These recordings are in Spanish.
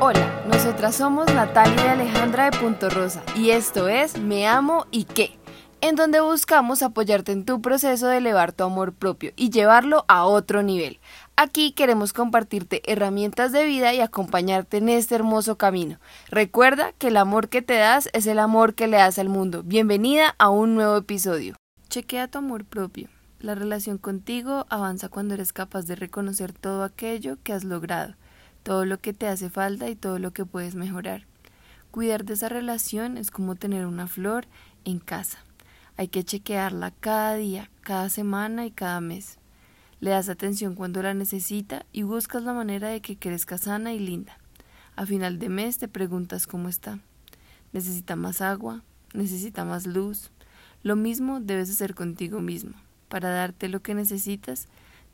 Hola, nosotras somos Natalia y Alejandra de Punto Rosa y esto es Me Amo y qué, en donde buscamos apoyarte en tu proceso de elevar tu amor propio y llevarlo a otro nivel. Aquí queremos compartirte herramientas de vida y acompañarte en este hermoso camino. Recuerda que el amor que te das es el amor que le das al mundo. Bienvenida a un nuevo episodio. Chequea tu amor propio. La relación contigo avanza cuando eres capaz de reconocer todo aquello que has logrado todo lo que te hace falta y todo lo que puedes mejorar. Cuidar de esa relación es como tener una flor en casa. Hay que chequearla cada día, cada semana y cada mes. Le das atención cuando la necesita y buscas la manera de que crezca sana y linda. A final de mes te preguntas cómo está. ¿Necesita más agua? ¿Necesita más luz? Lo mismo debes hacer contigo mismo. Para darte lo que necesitas,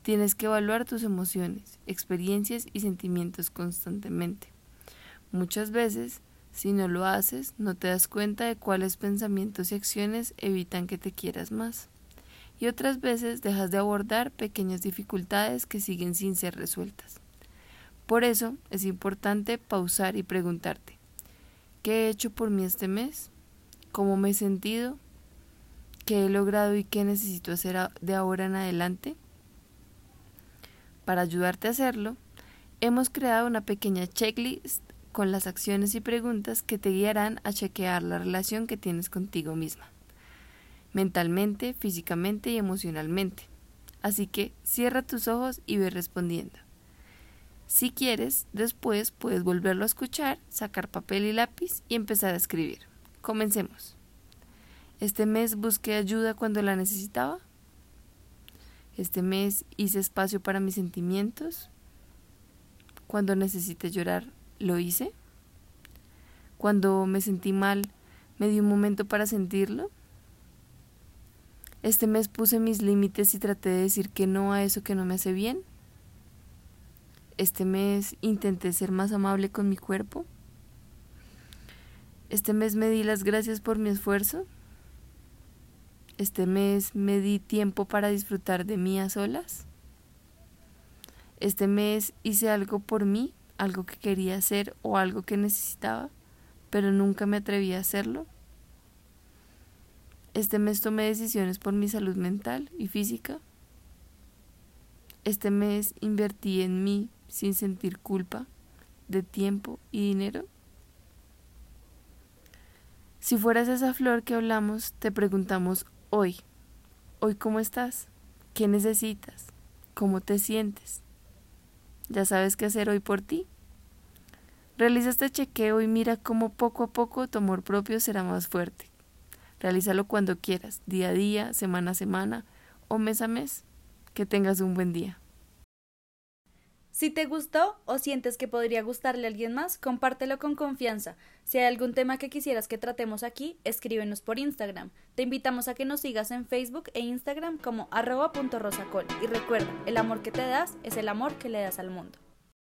Tienes que evaluar tus emociones, experiencias y sentimientos constantemente. Muchas veces, si no lo haces, no te das cuenta de cuáles pensamientos y acciones evitan que te quieras más. Y otras veces dejas de abordar pequeñas dificultades que siguen sin ser resueltas. Por eso es importante pausar y preguntarte, ¿qué he hecho por mí este mes? ¿Cómo me he sentido? ¿Qué he logrado y qué necesito hacer de ahora en adelante? Para ayudarte a hacerlo, hemos creado una pequeña checklist con las acciones y preguntas que te guiarán a chequear la relación que tienes contigo misma, mentalmente, físicamente y emocionalmente. Así que cierra tus ojos y ve respondiendo. Si quieres, después puedes volverlo a escuchar, sacar papel y lápiz y empezar a escribir. Comencemos. Este mes busqué ayuda cuando la necesitaba. Este mes hice espacio para mis sentimientos. Cuando necesité llorar, lo hice. Cuando me sentí mal, me di un momento para sentirlo. Este mes puse mis límites y traté de decir que no a eso que no me hace bien. Este mes intenté ser más amable con mi cuerpo. Este mes me di las gracias por mi esfuerzo. Este mes me di tiempo para disfrutar de mí a solas. Este mes hice algo por mí, algo que quería hacer o algo que necesitaba, pero nunca me atreví a hacerlo. Este mes tomé decisiones por mi salud mental y física. Este mes invertí en mí sin sentir culpa de tiempo y dinero. Si fueras esa flor que hablamos, te preguntamos hoy. Hoy cómo estás? ¿Qué necesitas? ¿Cómo te sientes? ¿Ya sabes qué hacer hoy por ti? Realiza este chequeo y mira cómo poco a poco tu amor propio será más fuerte. Realízalo cuando quieras, día a día, semana a semana o mes a mes. Que tengas un buen día. Si te gustó o sientes que podría gustarle a alguien más, compártelo con confianza. Si hay algún tema que quisieras que tratemos aquí, escríbenos por Instagram. Te invitamos a que nos sigas en Facebook e Instagram como arroba.rosacol. Y recuerda, el amor que te das es el amor que le das al mundo.